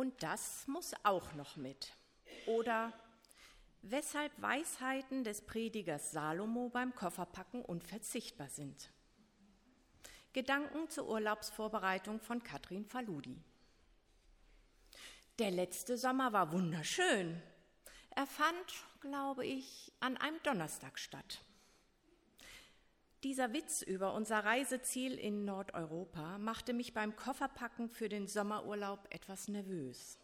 Und das muss auch noch mit. Oder weshalb Weisheiten des Predigers Salomo beim Kofferpacken unverzichtbar sind. Gedanken zur Urlaubsvorbereitung von Katrin Faludi. Der letzte Sommer war wunderschön. Er fand, glaube ich, an einem Donnerstag statt. Dieser Witz über unser Reiseziel in Nordeuropa machte mich beim Kofferpacken für den Sommerurlaub etwas nervös.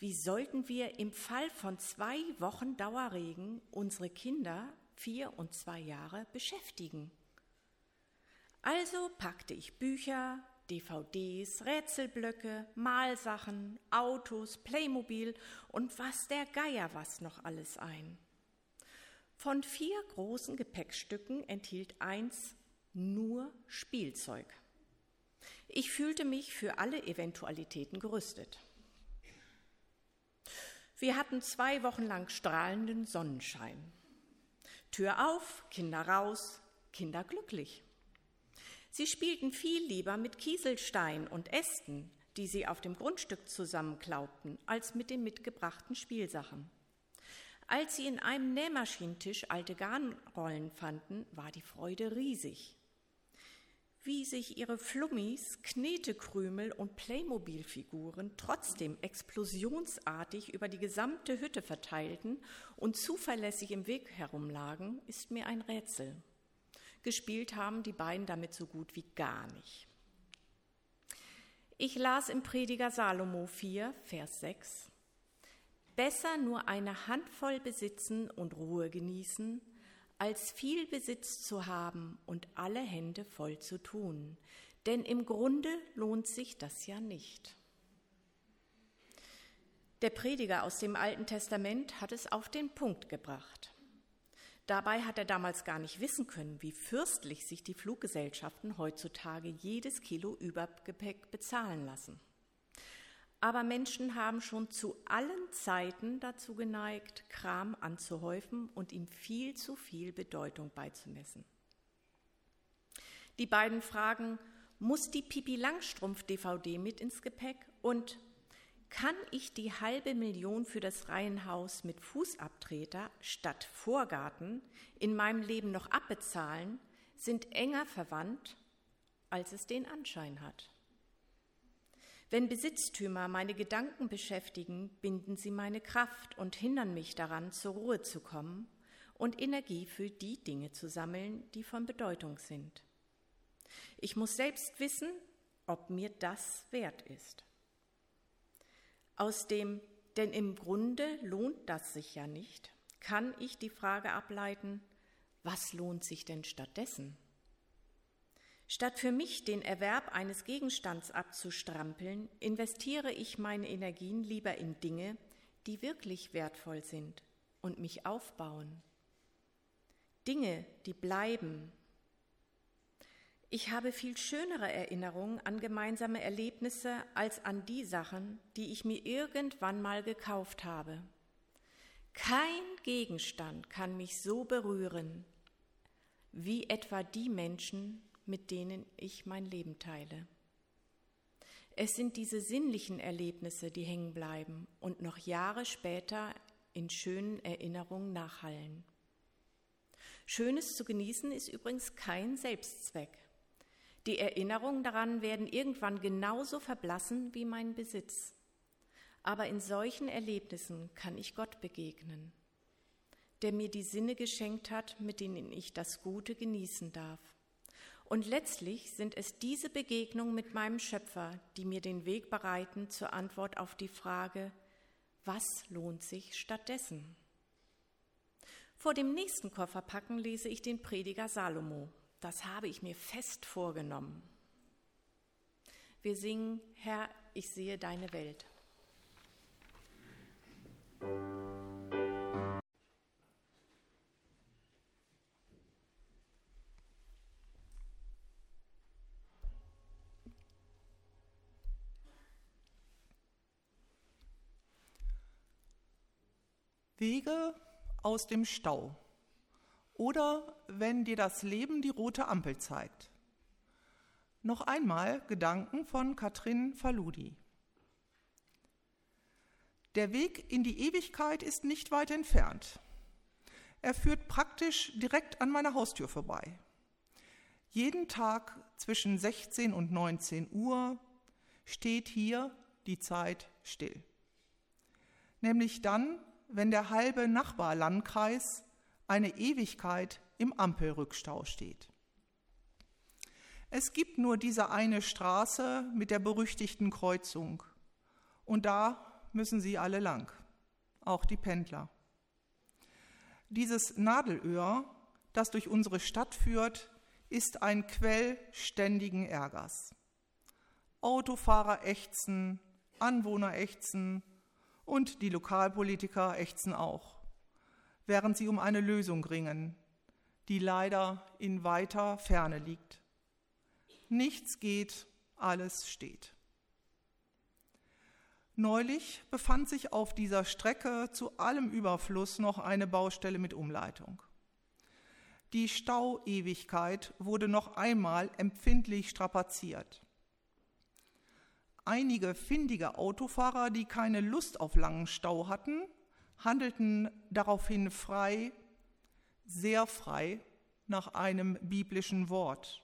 Wie sollten wir im Fall von zwei Wochen Dauerregen unsere Kinder, vier und zwei Jahre, beschäftigen? Also packte ich Bücher, DVDs, Rätselblöcke, Malsachen, Autos, Playmobil und was der Geier was noch alles ein. Von vier großen Gepäckstücken enthielt eins nur Spielzeug. Ich fühlte mich für alle Eventualitäten gerüstet. Wir hatten zwei Wochen lang strahlenden Sonnenschein. Tür auf, Kinder raus, Kinder glücklich. Sie spielten viel lieber mit Kieselstein und Ästen, die sie auf dem Grundstück zusammenklaubten, als mit den mitgebrachten Spielsachen. Als sie in einem Nähmaschinentisch alte Garnrollen fanden, war die Freude riesig. Wie sich ihre Flummis, Knetekrümel und Playmobil-Figuren trotzdem explosionsartig über die gesamte Hütte verteilten und zuverlässig im Weg herumlagen, ist mir ein Rätsel. Gespielt haben die beiden damit so gut wie gar nicht. Ich las im Prediger Salomo 4, Vers 6. Besser nur eine Handvoll besitzen und Ruhe genießen, als viel Besitz zu haben und alle Hände voll zu tun. Denn im Grunde lohnt sich das ja nicht. Der Prediger aus dem Alten Testament hat es auf den Punkt gebracht. Dabei hat er damals gar nicht wissen können, wie fürstlich sich die Fluggesellschaften heutzutage jedes Kilo Übergepäck bezahlen lassen. Aber Menschen haben schon zu allen Zeiten dazu geneigt, Kram anzuhäufen und ihm viel zu viel Bedeutung beizumessen. Die beiden Fragen, muss die Pipi Langstrumpf DVD mit ins Gepäck und kann ich die halbe Million für das Reihenhaus mit Fußabtreter statt Vorgarten in meinem Leben noch abbezahlen, sind enger verwandt, als es den Anschein hat. Wenn Besitztümer meine Gedanken beschäftigen, binden sie meine Kraft und hindern mich daran, zur Ruhe zu kommen und Energie für die Dinge zu sammeln, die von Bedeutung sind. Ich muss selbst wissen, ob mir das wert ist. Aus dem, denn im Grunde lohnt das sich ja nicht, kann ich die Frage ableiten, was lohnt sich denn stattdessen? Statt für mich den Erwerb eines Gegenstands abzustrampeln, investiere ich meine Energien lieber in Dinge, die wirklich wertvoll sind und mich aufbauen. Dinge, die bleiben. Ich habe viel schönere Erinnerungen an gemeinsame Erlebnisse als an die Sachen, die ich mir irgendwann mal gekauft habe. Kein Gegenstand kann mich so berühren wie etwa die Menschen, mit denen ich mein Leben teile. Es sind diese sinnlichen Erlebnisse, die hängen bleiben und noch Jahre später in schönen Erinnerungen nachhallen. Schönes zu genießen ist übrigens kein Selbstzweck. Die Erinnerungen daran werden irgendwann genauso verblassen wie mein Besitz. Aber in solchen Erlebnissen kann ich Gott begegnen, der mir die Sinne geschenkt hat, mit denen ich das Gute genießen darf. Und letztlich sind es diese Begegnungen mit meinem Schöpfer, die mir den Weg bereiten zur Antwort auf die Frage, was lohnt sich stattdessen? Vor dem nächsten Kofferpacken lese ich den Prediger Salomo. Das habe ich mir fest vorgenommen. Wir singen, Herr, ich sehe deine Welt. Wege aus dem Stau oder wenn dir das Leben die rote Ampel zeigt. Noch einmal Gedanken von Katrin Faludi. Der Weg in die Ewigkeit ist nicht weit entfernt. Er führt praktisch direkt an meiner Haustür vorbei. Jeden Tag zwischen 16 und 19 Uhr steht hier die Zeit still. Nämlich dann, wenn der halbe Nachbarlandkreis eine Ewigkeit im Ampelrückstau steht. Es gibt nur diese eine Straße mit der berüchtigten Kreuzung. Und da müssen sie alle lang, auch die Pendler. Dieses Nadelöhr, das durch unsere Stadt führt, ist ein Quell ständigen Ärgers. Autofahrer ächzen, Anwohner ächzen und die Lokalpolitiker ächzen auch, während sie um eine Lösung ringen, die leider in weiter Ferne liegt. Nichts geht, alles steht. Neulich befand sich auf dieser Strecke zu allem Überfluss noch eine Baustelle mit Umleitung. Die Stauewigkeit wurde noch einmal empfindlich strapaziert. Einige findige Autofahrer, die keine Lust auf langen Stau hatten, handelten daraufhin frei, sehr frei nach einem biblischen Wort,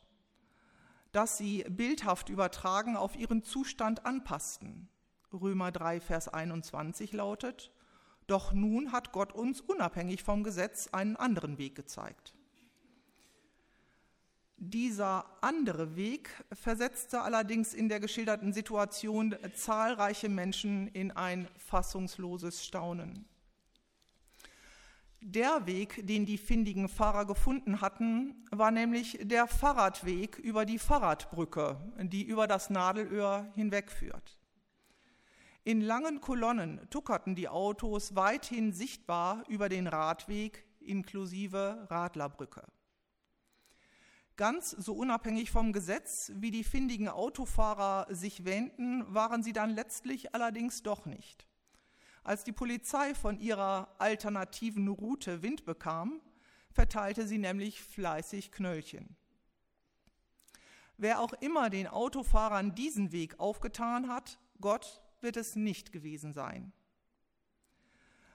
das sie bildhaft übertragen auf ihren Zustand anpassten. Römer 3, Vers 21 lautet, Doch nun hat Gott uns unabhängig vom Gesetz einen anderen Weg gezeigt. Dieser andere Weg versetzte allerdings in der geschilderten Situation zahlreiche Menschen in ein fassungsloses Staunen. Der Weg, den die findigen Fahrer gefunden hatten, war nämlich der Fahrradweg über die Fahrradbrücke, die über das Nadelöhr hinwegführt. In langen Kolonnen tuckerten die Autos weithin sichtbar über den Radweg inklusive Radlerbrücke. Ganz so unabhängig vom Gesetz, wie die findigen Autofahrer sich wähnten, waren sie dann letztlich allerdings doch nicht. Als die Polizei von ihrer alternativen Route Wind bekam, verteilte sie nämlich fleißig Knöllchen. Wer auch immer den Autofahrern diesen Weg aufgetan hat, Gott wird es nicht gewesen sein.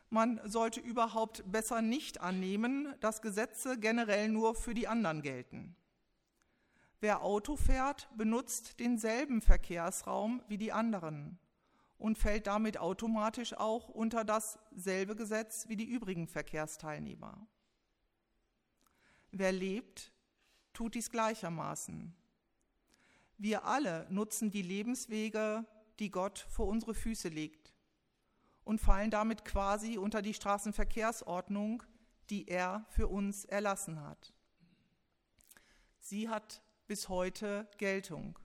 Man sollte überhaupt besser nicht annehmen, dass Gesetze generell nur für die anderen gelten. Wer Auto fährt, benutzt denselben Verkehrsraum wie die anderen und fällt damit automatisch auch unter dasselbe Gesetz wie die übrigen Verkehrsteilnehmer. Wer lebt, tut dies gleichermaßen. Wir alle nutzen die Lebenswege die Gott vor unsere Füße legt und fallen damit quasi unter die Straßenverkehrsordnung, die er für uns erlassen hat. Sie hat bis heute Geltung.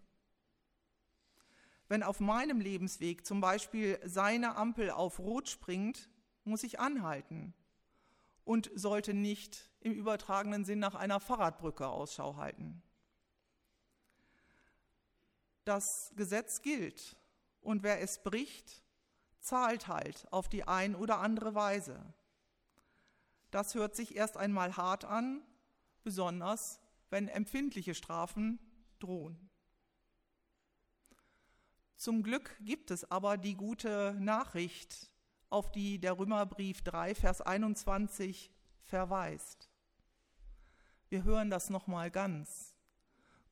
Wenn auf meinem Lebensweg zum Beispiel seine Ampel auf Rot springt, muss ich anhalten und sollte nicht im übertragenen Sinn nach einer Fahrradbrücke Ausschau halten. Das Gesetz gilt und wer es bricht, zahlt halt auf die ein oder andere Weise. Das hört sich erst einmal hart an, besonders wenn empfindliche Strafen drohen. Zum Glück gibt es aber die gute Nachricht, auf die der Römerbrief 3, Vers 21 verweist. Wir hören das nochmal ganz.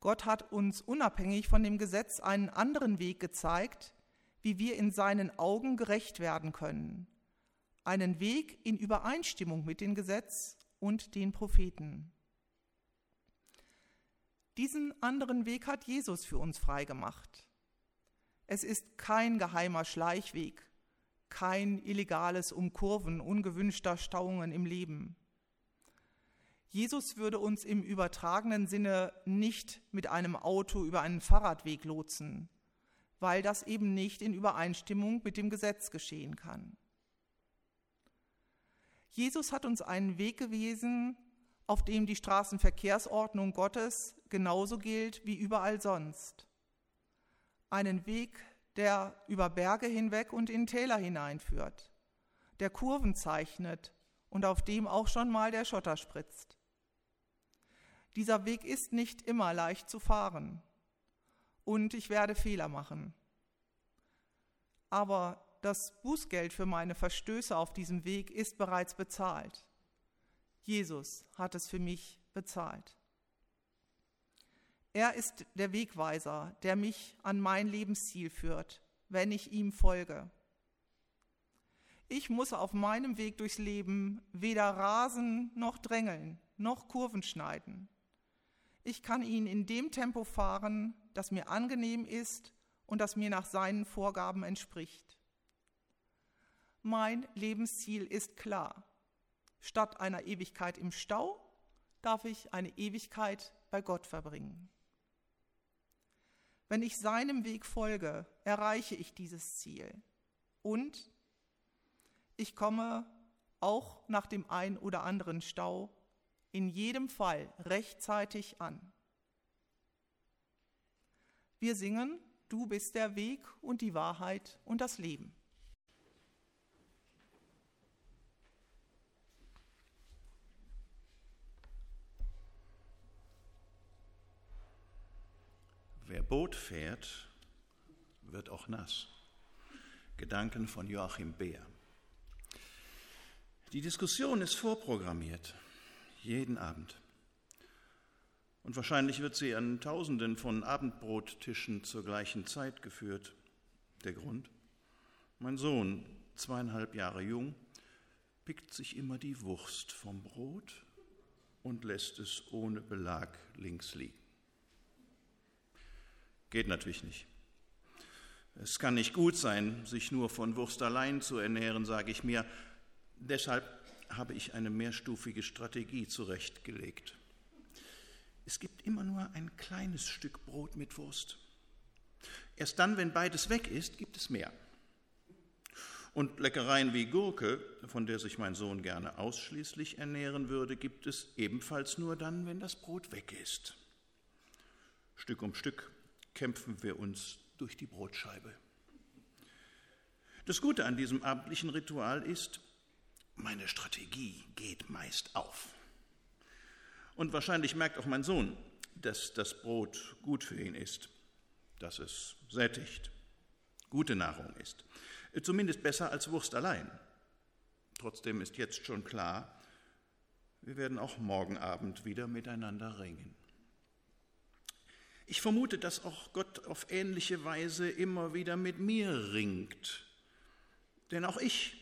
Gott hat uns unabhängig von dem Gesetz einen anderen Weg gezeigt, wie wir in seinen Augen gerecht werden können. Einen Weg in Übereinstimmung mit dem Gesetz und den Propheten. Diesen anderen Weg hat Jesus für uns freigemacht. Es ist kein geheimer Schleichweg, kein illegales Umkurven ungewünschter Stauungen im Leben. Jesus würde uns im übertragenen Sinne nicht mit einem Auto über einen Fahrradweg lotsen, weil das eben nicht in Übereinstimmung mit dem Gesetz geschehen kann. Jesus hat uns einen Weg gewiesen, auf dem die Straßenverkehrsordnung Gottes genauso gilt wie überall sonst. Einen Weg, der über Berge hinweg und in Täler hineinführt, der Kurven zeichnet und auf dem auch schon mal der Schotter spritzt. Dieser Weg ist nicht immer leicht zu fahren und ich werde Fehler machen. Aber das Bußgeld für meine Verstöße auf diesem Weg ist bereits bezahlt. Jesus hat es für mich bezahlt. Er ist der Wegweiser, der mich an mein Lebensziel führt, wenn ich ihm folge. Ich muss auf meinem Weg durchs Leben weder rasen noch drängeln, noch Kurven schneiden. Ich kann ihn in dem Tempo fahren, das mir angenehm ist und das mir nach seinen Vorgaben entspricht. Mein Lebensziel ist klar. Statt einer Ewigkeit im Stau darf ich eine Ewigkeit bei Gott verbringen. Wenn ich seinem Weg folge, erreiche ich dieses Ziel. Und ich komme auch nach dem ein oder anderen Stau in jedem Fall rechtzeitig an. Wir singen, du bist der Weg und die Wahrheit und das Leben. Wer Boot fährt, wird auch nass. Gedanken von Joachim Beer. Die Diskussion ist vorprogrammiert, jeden Abend. Und wahrscheinlich wird sie an Tausenden von Abendbrottischen zur gleichen Zeit geführt. Der Grund? Mein Sohn, zweieinhalb Jahre jung, pickt sich immer die Wurst vom Brot und lässt es ohne Belag links liegen. Geht natürlich nicht. Es kann nicht gut sein, sich nur von Wurst allein zu ernähren, sage ich mir. Deshalb habe ich eine mehrstufige Strategie zurechtgelegt. Es gibt immer nur ein kleines Stück Brot mit Wurst. Erst dann, wenn beides weg ist, gibt es mehr. Und Leckereien wie Gurke, von der sich mein Sohn gerne ausschließlich ernähren würde, gibt es ebenfalls nur dann, wenn das Brot weg ist. Stück um Stück kämpfen wir uns durch die Brotscheibe. Das Gute an diesem abendlichen Ritual ist, meine Strategie geht meist auf. Und wahrscheinlich merkt auch mein Sohn, dass das Brot gut für ihn ist, dass es sättigt, gute Nahrung ist. Zumindest besser als Wurst allein. Trotzdem ist jetzt schon klar, wir werden auch morgen Abend wieder miteinander ringen. Ich vermute, dass auch Gott auf ähnliche Weise immer wieder mit mir ringt. Denn auch ich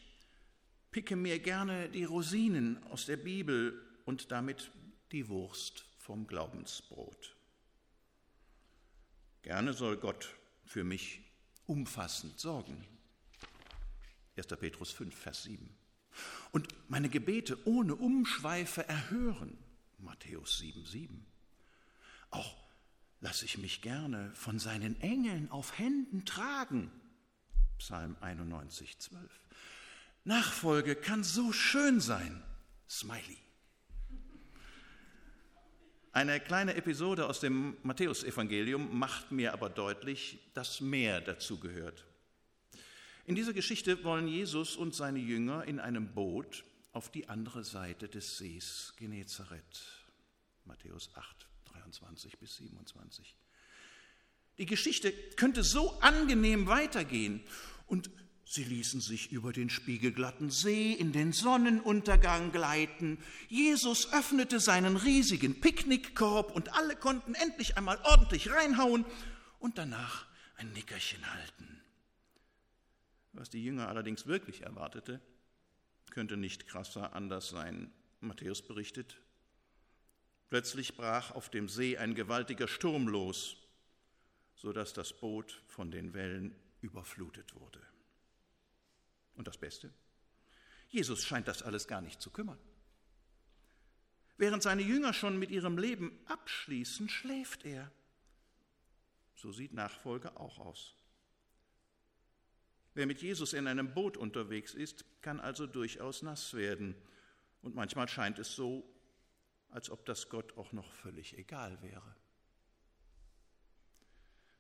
picke mir gerne die Rosinen aus der Bibel und damit die Wurst vom Glaubensbrot. Gerne soll Gott für mich umfassend sorgen. 1. Petrus 5, Vers 7. Und meine Gebete ohne Umschweife erhören. Matthäus 7, 7. Auch lasse ich mich gerne von seinen Engeln auf Händen tragen. Psalm 91, 12. Nachfolge kann so schön sein. Smiley. Eine kleine Episode aus dem Matthäusevangelium macht mir aber deutlich, dass mehr dazu gehört. In dieser Geschichte wollen Jesus und seine Jünger in einem Boot auf die andere Seite des Sees Genezareth. Matthäus 8, 23 bis 27. Die Geschichte könnte so angenehm weitergehen und sie ließen sich über den spiegelglatten See in den Sonnenuntergang gleiten. Jesus öffnete seinen riesigen Picknickkorb und alle konnten endlich einmal ordentlich reinhauen und danach ein Nickerchen halten. Was die Jünger allerdings wirklich erwartete, könnte nicht krasser anders sein. Matthäus berichtet, Plötzlich brach auf dem See ein gewaltiger Sturm los, sodass das Boot von den Wellen überflutet wurde. Und das Beste? Jesus scheint das alles gar nicht zu kümmern. Während seine Jünger schon mit ihrem Leben abschließen, schläft er. So sieht Nachfolge auch aus. Wer mit Jesus in einem Boot unterwegs ist, kann also durchaus nass werden. Und manchmal scheint es so, als ob das Gott auch noch völlig egal wäre.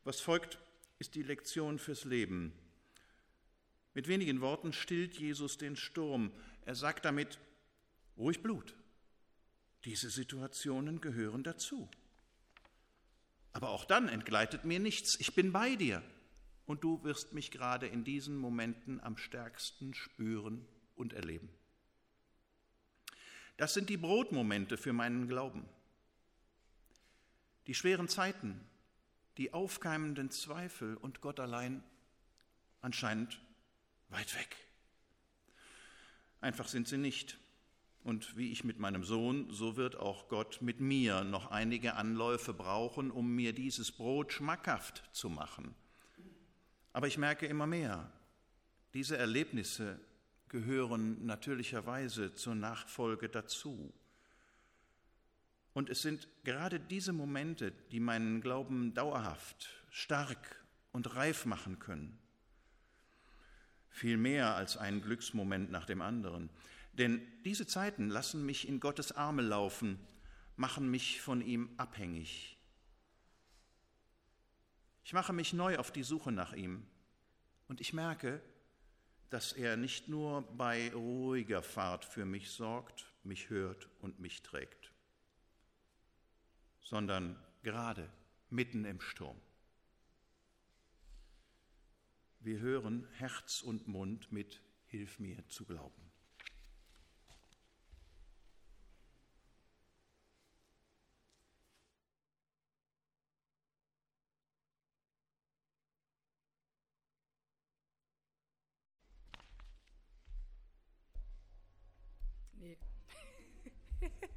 Was folgt, ist die Lektion fürs Leben. Mit wenigen Worten stillt Jesus den Sturm. Er sagt damit, ruhig Blut. Diese Situationen gehören dazu. Aber auch dann entgleitet mir nichts. Ich bin bei dir. und du wirst mich gerade in diesen Momenten am stärksten spüren und erleben. Das sind die Brotmomente für meinen Glauben. Die schweren Zeiten, die aufkeimenden Zweifel und Gott allein anscheinend weit weg. Einfach sind sie nicht. Und wie ich mit meinem Sohn, so wird auch Gott mit mir noch einige Anläufe brauchen, um mir dieses Brot schmackhaft zu machen. Aber ich merke immer mehr, diese Erlebnisse gehören natürlicherweise zur Nachfolge dazu. Und es sind gerade diese Momente, die meinen Glauben dauerhaft, stark und reif machen können. Viel mehr als ein Glücksmoment nach dem anderen. Denn diese Zeiten lassen mich in Gottes Arme laufen, machen mich von ihm abhängig. Ich mache mich neu auf die Suche nach ihm und ich merke, dass er nicht nur bei ruhiger Fahrt für mich sorgt, mich hört und mich trägt sondern gerade mitten im Sturm. Wir hören Herz und Mund mit Hilf mir zu glauben.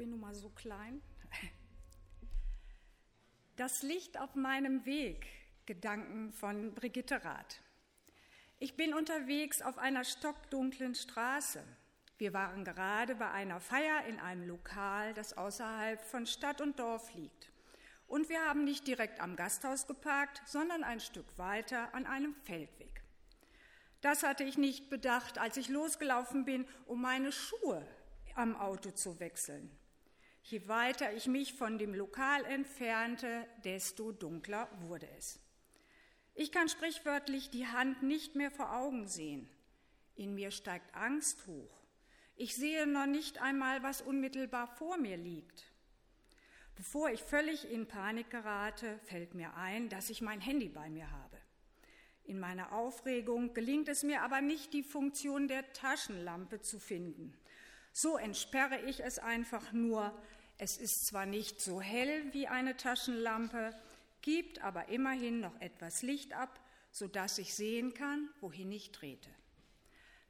bin nun mal so klein. Das Licht auf meinem Weg, Gedanken von Brigitte Rath. Ich bin unterwegs auf einer stockdunklen Straße. Wir waren gerade bei einer Feier in einem Lokal, das außerhalb von Stadt und Dorf liegt. Und wir haben nicht direkt am Gasthaus geparkt, sondern ein Stück weiter an einem Feldweg. Das hatte ich nicht bedacht, als ich losgelaufen bin, um meine Schuhe am Auto zu wechseln. Je weiter ich mich von dem Lokal entfernte, desto dunkler wurde es. Ich kann sprichwörtlich die Hand nicht mehr vor Augen sehen. In mir steigt Angst hoch. Ich sehe noch nicht einmal, was unmittelbar vor mir liegt. Bevor ich völlig in Panik gerate, fällt mir ein, dass ich mein Handy bei mir habe. In meiner Aufregung gelingt es mir aber nicht, die Funktion der Taschenlampe zu finden. So entsperre ich es einfach nur. Es ist zwar nicht so hell wie eine Taschenlampe, gibt aber immerhin noch etwas Licht ab, sodass ich sehen kann, wohin ich trete.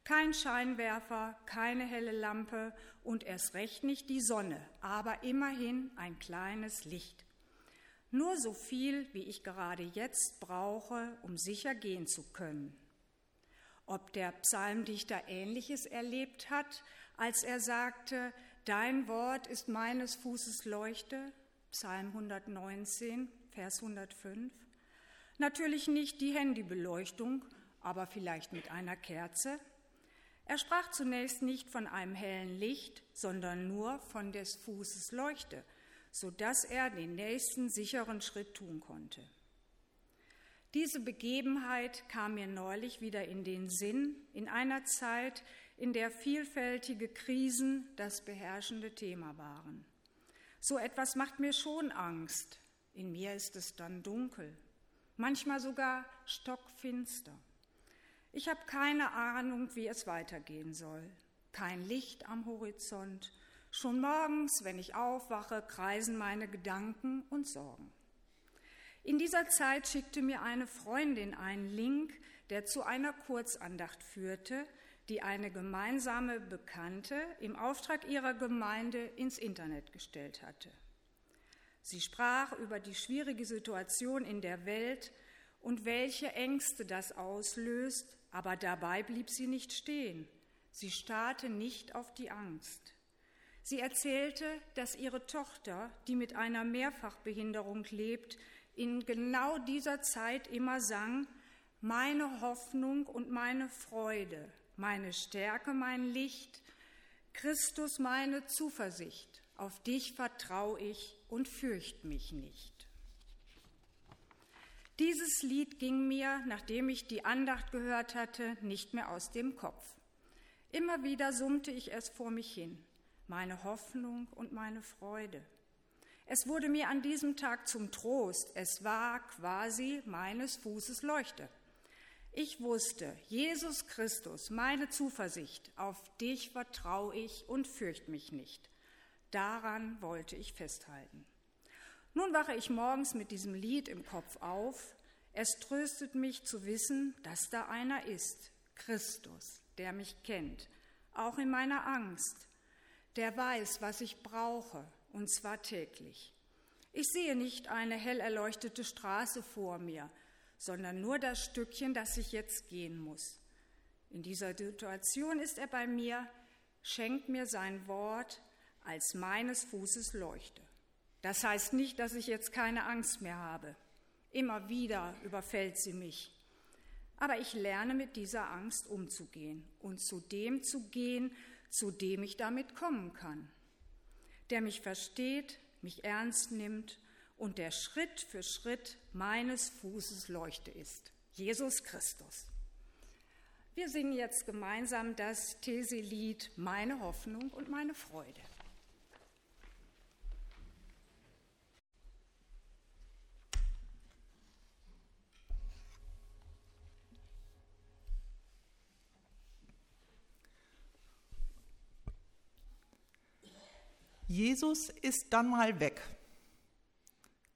Kein Scheinwerfer, keine helle Lampe und erst recht nicht die Sonne, aber immerhin ein kleines Licht. Nur so viel, wie ich gerade jetzt brauche, um sicher gehen zu können. Ob der Psalmdichter Ähnliches erlebt hat, als er sagte, Dein Wort ist meines Fußes Leuchte, Psalm 119, Vers 105. Natürlich nicht die Handybeleuchtung, aber vielleicht mit einer Kerze. Er sprach zunächst nicht von einem hellen Licht, sondern nur von des Fußes Leuchte, so dass er den nächsten sicheren Schritt tun konnte. Diese Begebenheit kam mir neulich wieder in den Sinn, in einer Zeit, in der vielfältige Krisen das beherrschende Thema waren. So etwas macht mir schon Angst. In mir ist es dann dunkel, manchmal sogar stockfinster. Ich habe keine Ahnung, wie es weitergehen soll. Kein Licht am Horizont. Schon morgens, wenn ich aufwache, kreisen meine Gedanken und Sorgen. In dieser Zeit schickte mir eine Freundin einen Link, der zu einer Kurzandacht führte, die eine gemeinsame Bekannte im Auftrag ihrer Gemeinde ins Internet gestellt hatte. Sie sprach über die schwierige Situation in der Welt und welche Ängste das auslöst, aber dabei blieb sie nicht stehen. Sie starrte nicht auf die Angst. Sie erzählte, dass ihre Tochter, die mit einer Mehrfachbehinderung lebt, in genau dieser Zeit immer sang, meine Hoffnung und meine Freude, meine Stärke, mein Licht, Christus meine Zuversicht, auf dich vertraue ich und fürcht mich nicht. Dieses Lied ging mir, nachdem ich die Andacht gehört hatte, nicht mehr aus dem Kopf. Immer wieder summte ich es vor mich hin, meine Hoffnung und meine Freude. Es wurde mir an diesem Tag zum Trost. Es war quasi meines Fußes Leuchte. Ich wusste, Jesus Christus, meine Zuversicht, auf dich vertraue ich und fürchte mich nicht. Daran wollte ich festhalten. Nun wache ich morgens mit diesem Lied im Kopf auf. Es tröstet mich zu wissen, dass da einer ist, Christus, der mich kennt, auch in meiner Angst, der weiß, was ich brauche, und zwar täglich. Ich sehe nicht eine hell erleuchtete Straße vor mir, sondern nur das Stückchen, das ich jetzt gehen muss. In dieser Situation ist er bei mir, schenkt mir sein Wort als meines Fußes Leuchte. Das heißt nicht, dass ich jetzt keine Angst mehr habe. Immer wieder überfällt sie mich. Aber ich lerne mit dieser Angst umzugehen und zu dem zu gehen, zu dem ich damit kommen kann. Der mich versteht, mich ernst nimmt und der Schritt für Schritt meines Fußes Leuchte ist. Jesus Christus. Wir singen jetzt gemeinsam das Theselied Meine Hoffnung und meine Freude. Jesus ist dann mal weg.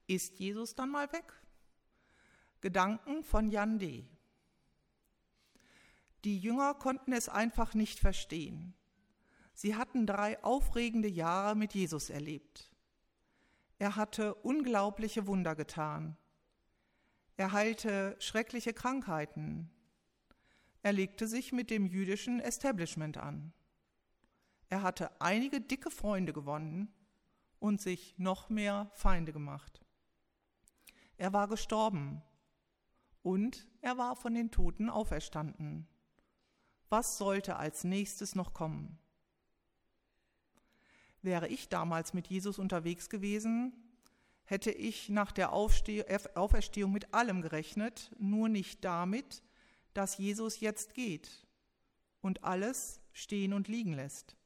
Ist Jesus dann mal weg? Gedanken von Jan D. Die Jünger konnten es einfach nicht verstehen. Sie hatten drei aufregende Jahre mit Jesus erlebt. Er hatte unglaubliche Wunder getan. Er heilte schreckliche Krankheiten. Er legte sich mit dem jüdischen Establishment an. Er hatte einige dicke Freunde gewonnen und sich noch mehr Feinde gemacht. Er war gestorben und er war von den Toten auferstanden. Was sollte als nächstes noch kommen? Wäre ich damals mit Jesus unterwegs gewesen, hätte ich nach der Auferstehung mit allem gerechnet, nur nicht damit, dass Jesus jetzt geht und alles stehen und liegen lässt.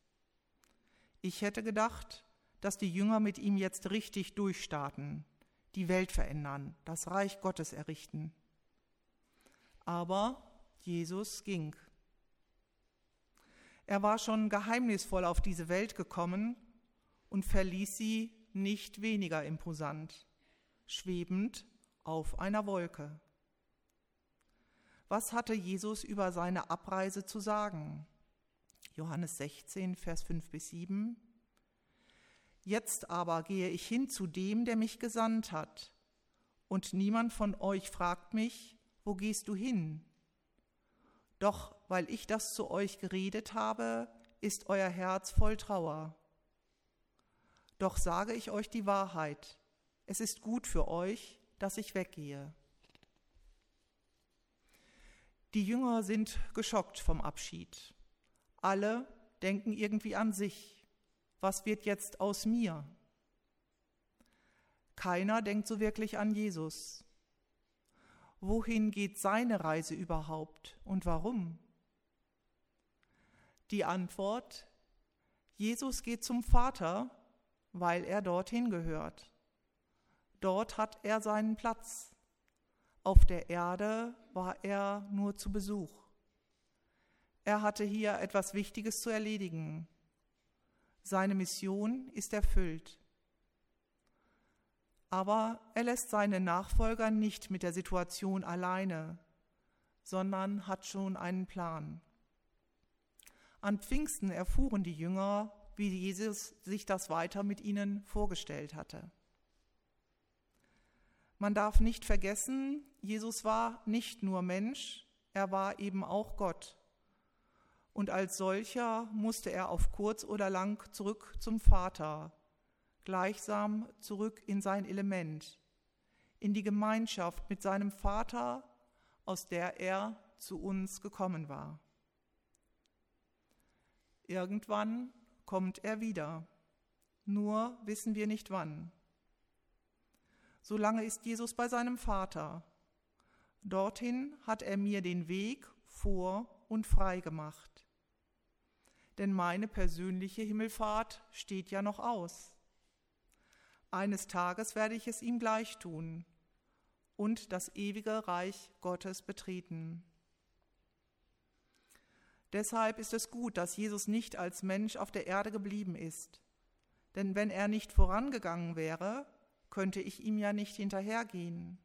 Ich hätte gedacht, dass die Jünger mit ihm jetzt richtig durchstarten, die Welt verändern, das Reich Gottes errichten. Aber Jesus ging. Er war schon geheimnisvoll auf diese Welt gekommen und verließ sie nicht weniger imposant, schwebend auf einer Wolke. Was hatte Jesus über seine Abreise zu sagen? Johannes 16, Vers 5 bis 7. Jetzt aber gehe ich hin zu dem, der mich gesandt hat. Und niemand von euch fragt mich, wo gehst du hin? Doch weil ich das zu euch geredet habe, ist euer Herz voll Trauer. Doch sage ich euch die Wahrheit, es ist gut für euch, dass ich weggehe. Die Jünger sind geschockt vom Abschied. Alle denken irgendwie an sich was wird jetzt aus mir? Keiner denkt so wirklich an Jesus. Wohin geht seine Reise überhaupt und warum? Die Antwort, Jesus geht zum Vater, weil er dorthin gehört. Dort hat er seinen Platz. Auf der Erde war er nur zu Besuch. Er hatte hier etwas Wichtiges zu erledigen. Seine Mission ist erfüllt. Aber er lässt seine Nachfolger nicht mit der Situation alleine, sondern hat schon einen Plan. An Pfingsten erfuhren die Jünger, wie Jesus sich das weiter mit ihnen vorgestellt hatte. Man darf nicht vergessen, Jesus war nicht nur Mensch, er war eben auch Gott und als solcher musste er auf kurz oder lang zurück zum Vater, gleichsam zurück in sein Element, in die Gemeinschaft mit seinem Vater, aus der er zu uns gekommen war. Irgendwann kommt er wieder, nur wissen wir nicht wann. Solange ist Jesus bei seinem Vater. Dorthin hat er mir den Weg vor und frei gemacht denn meine persönliche Himmelfahrt steht ja noch aus. Eines Tages werde ich es ihm gleich tun und das ewige Reich Gottes betreten. Deshalb ist es gut, dass Jesus nicht als Mensch auf der Erde geblieben ist. Denn wenn er nicht vorangegangen wäre, könnte ich ihm ja nicht hinterhergehen.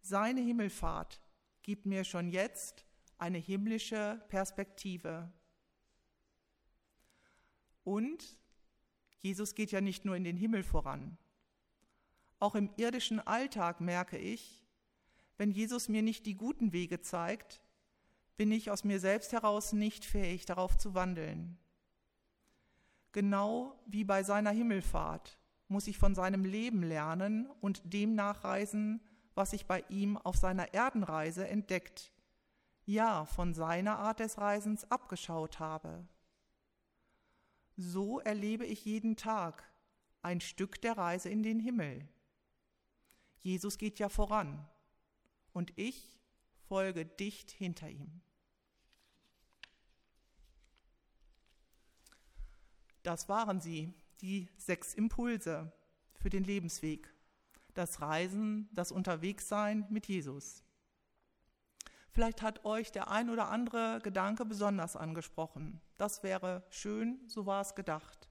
Seine Himmelfahrt gibt mir schon jetzt eine himmlische Perspektive. Und Jesus geht ja nicht nur in den Himmel voran. Auch im irdischen Alltag merke ich, wenn Jesus mir nicht die guten Wege zeigt, bin ich aus mir selbst heraus nicht fähig, darauf zu wandeln. Genau wie bei seiner Himmelfahrt muss ich von seinem Leben lernen und dem nachreisen, was ich bei ihm auf seiner Erdenreise entdeckt, ja von seiner Art des Reisens abgeschaut habe. So erlebe ich jeden Tag ein Stück der Reise in den Himmel. Jesus geht ja voran und ich folge dicht hinter ihm. Das waren sie, die sechs Impulse für den Lebensweg. Das Reisen, das Unterwegssein mit Jesus. Vielleicht hat euch der ein oder andere Gedanke besonders angesprochen. Das wäre schön, so war es gedacht.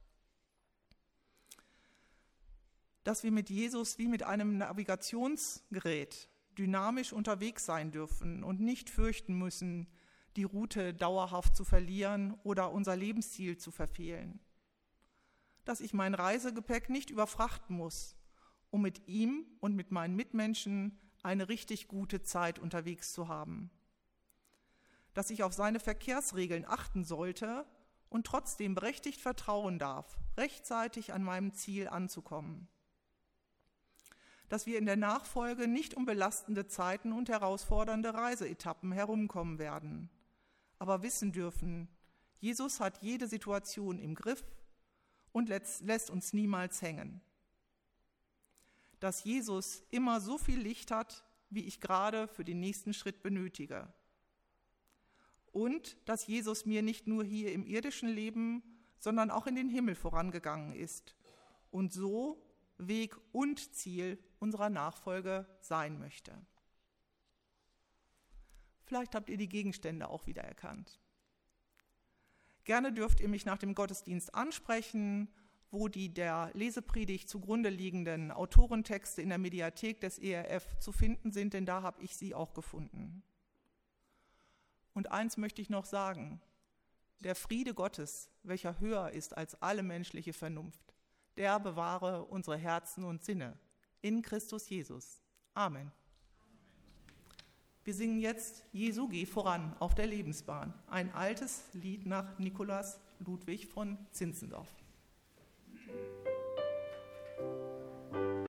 Dass wir mit Jesus wie mit einem Navigationsgerät dynamisch unterwegs sein dürfen und nicht fürchten müssen, die Route dauerhaft zu verlieren oder unser Lebensziel zu verfehlen. Dass ich mein Reisegepäck nicht überfrachten muss, um mit ihm und mit meinen Mitmenschen eine richtig gute Zeit unterwegs zu haben. Dass ich auf seine Verkehrsregeln achten sollte und trotzdem berechtigt vertrauen darf, rechtzeitig an meinem Ziel anzukommen. Dass wir in der Nachfolge nicht um belastende Zeiten und herausfordernde Reiseetappen herumkommen werden, aber wissen dürfen, Jesus hat jede Situation im Griff und lässt uns niemals hängen dass Jesus immer so viel Licht hat, wie ich gerade für den nächsten Schritt benötige. Und dass Jesus mir nicht nur hier im irdischen Leben, sondern auch in den Himmel vorangegangen ist und so Weg und Ziel unserer Nachfolge sein möchte. Vielleicht habt ihr die Gegenstände auch wieder erkannt. Gerne dürft ihr mich nach dem Gottesdienst ansprechen wo die der Lesepredigt zugrunde liegenden Autorentexte in der Mediathek des ERF zu finden sind, denn da habe ich sie auch gefunden. Und eins möchte ich noch sagen, der Friede Gottes, welcher höher ist als alle menschliche Vernunft, der bewahre unsere Herzen und Sinne in Christus Jesus. Amen. Wir singen jetzt Jesu geh voran auf der Lebensbahn, ein altes Lied nach Nikolaus Ludwig von Zinzendorf.